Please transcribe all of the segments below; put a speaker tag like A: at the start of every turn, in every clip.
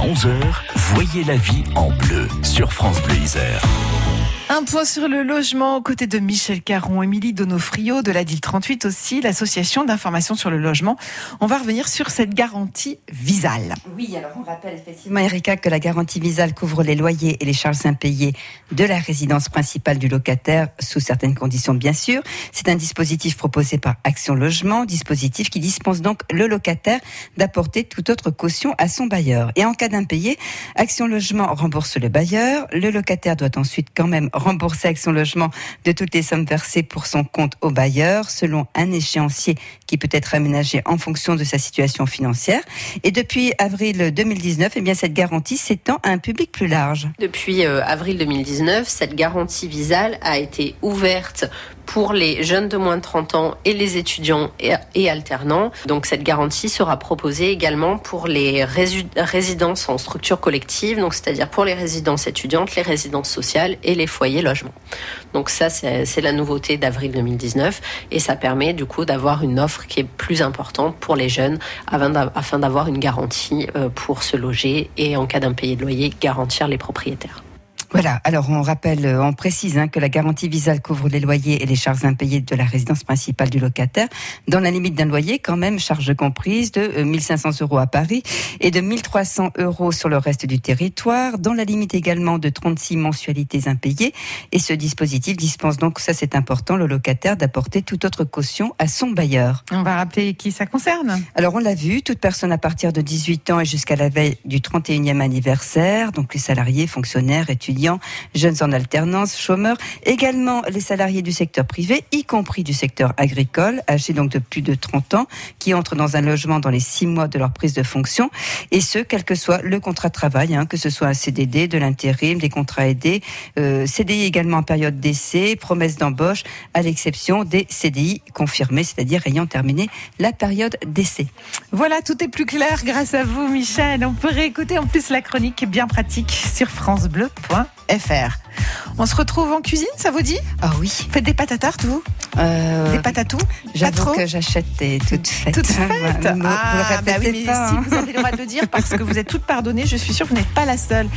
A: Jusqu'à 11h, voyez la vie en bleu sur France Bleu Isère.
B: Un point sur le logement aux côtés de Michel Caron, Émilie Donofrio de la DIL 38 aussi, l'association d'information sur le logement. On va revenir sur cette garantie Visal.
C: Oui, alors on rappelle effectivement, Erika, que la garantie Visal couvre les loyers et les charges impayées de la résidence principale du locataire, sous certaines conditions bien sûr. C'est un dispositif proposé par Action Logement, dispositif qui dispense donc le locataire d'apporter toute autre caution à son bailleur. Et en cas d'impayé, Action Logement rembourse le bailleur. Le locataire doit ensuite quand même rembourser avec son logement de toutes les sommes versées pour son compte au bailleur, selon un échéancier qui peut être aménagé en fonction de sa situation financière. Et depuis avril 2019, eh bien, cette garantie s'étend à un public plus large.
D: Depuis euh, avril 2019, cette garantie visale a été ouverte pour les jeunes de moins de 30 ans et les étudiants et, alternants. Donc cette garantie sera proposée également pour les résidences en structure collective, donc c'est-à-dire pour les résidences étudiantes, les résidences sociales et les foyers logements. Donc ça c'est la nouveauté d'avril 2019 et ça permet du coup d'avoir une offre qui est plus importante pour les jeunes afin d'avoir une garantie euh, pour se loger et en cas d'impayé de loyer garantir les propriétaires.
C: Voilà, alors on rappelle, euh, on précise hein, que la garantie visale couvre les loyers et les charges impayées de la résidence principale du locataire, dans la limite d'un loyer quand même, charges comprises de 1500 euh, euros à Paris et de 1300 euros sur le reste du territoire, dans la limite également de 36 mensualités impayées. Et ce dispositif dispense donc, ça c'est important, le locataire d'apporter toute autre caution à son bailleur.
B: On va rappeler qui ça concerne
C: Alors on l'a vu, toute personne à partir de 18 ans et jusqu'à la veille du 31e anniversaire, donc les salariés, fonctionnaires, étudiants, jeunes en alternance, chômeurs, également les salariés du secteur privé, y compris du secteur agricole, âgés donc de plus de 30 ans, qui entrent dans un logement dans les six mois de leur prise de fonction, et ce, quel que soit le contrat de travail, hein, que ce soit un CDD, de l'intérim, des contrats aidés, euh, CDI également en période d'essai, promesse d'embauche, à l'exception des CDI confirmés, c'est-à-dire ayant terminé la période d'essai.
B: Voilà, tout est plus clair grâce à vous, Michel. On peut réécouter en plus la chronique bien pratique sur francebleu.fr. FR. On se retrouve en cuisine, ça vous dit?
C: Ah oui.
B: Faites des pâtes à tarte, vous?
C: Euh,
B: Des pâtes à tout?
C: J'avoue que j'achète des toutes faites.
B: Toutes faites?
C: Ah,
B: bah oui, mais
C: pas,
B: si
C: hein.
B: vous avez le droit de le dire, parce que vous êtes toutes pardonnées, je suis sûre que vous n'êtes pas la seule.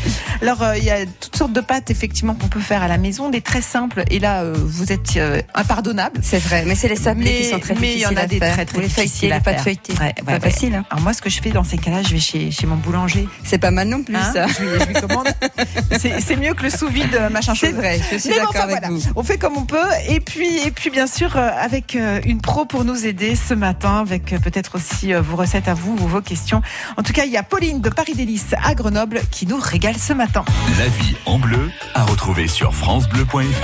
B: Alors, euh, il y a toutes sortes de pâtes, effectivement, qu'on peut faire à la maison, des très simples. Et là, euh, vous êtes impardonnable.
C: C'est vrai, mais c'est les sablés qui sont très
B: mais
C: difficiles
B: il y en a des
C: faire.
B: très très
C: les
B: difficiles
C: les pâtes
B: faire.
C: feuilletées.
B: Ouais,
C: pas
B: ouais.
C: facile. Hein.
B: Alors moi, ce que je fais dans ces cas-là, je vais chez, chez mon boulanger.
C: C'est pas mal non plus,
B: Hein?
C: ça.
B: je, lui, je lui commande. C'est mieux que le sous-vide machin
C: C'est vrai, je suis
B: Mais bon,
C: d'accord
B: enfin,
C: avec
B: voilà.
C: vous.
B: On fait comme on peut. Et puis, et puis bien sûr, euh, avec euh, une pro pour nous aider ce matin, avec euh, peut-être aussi euh, vos recettes à vous ou vos questions. En tout cas, il y a Pauline de Paris Délices à Grenoble qui nous régale ce matin.
A: La vie en bleu à retrouver sur francebleu.fr.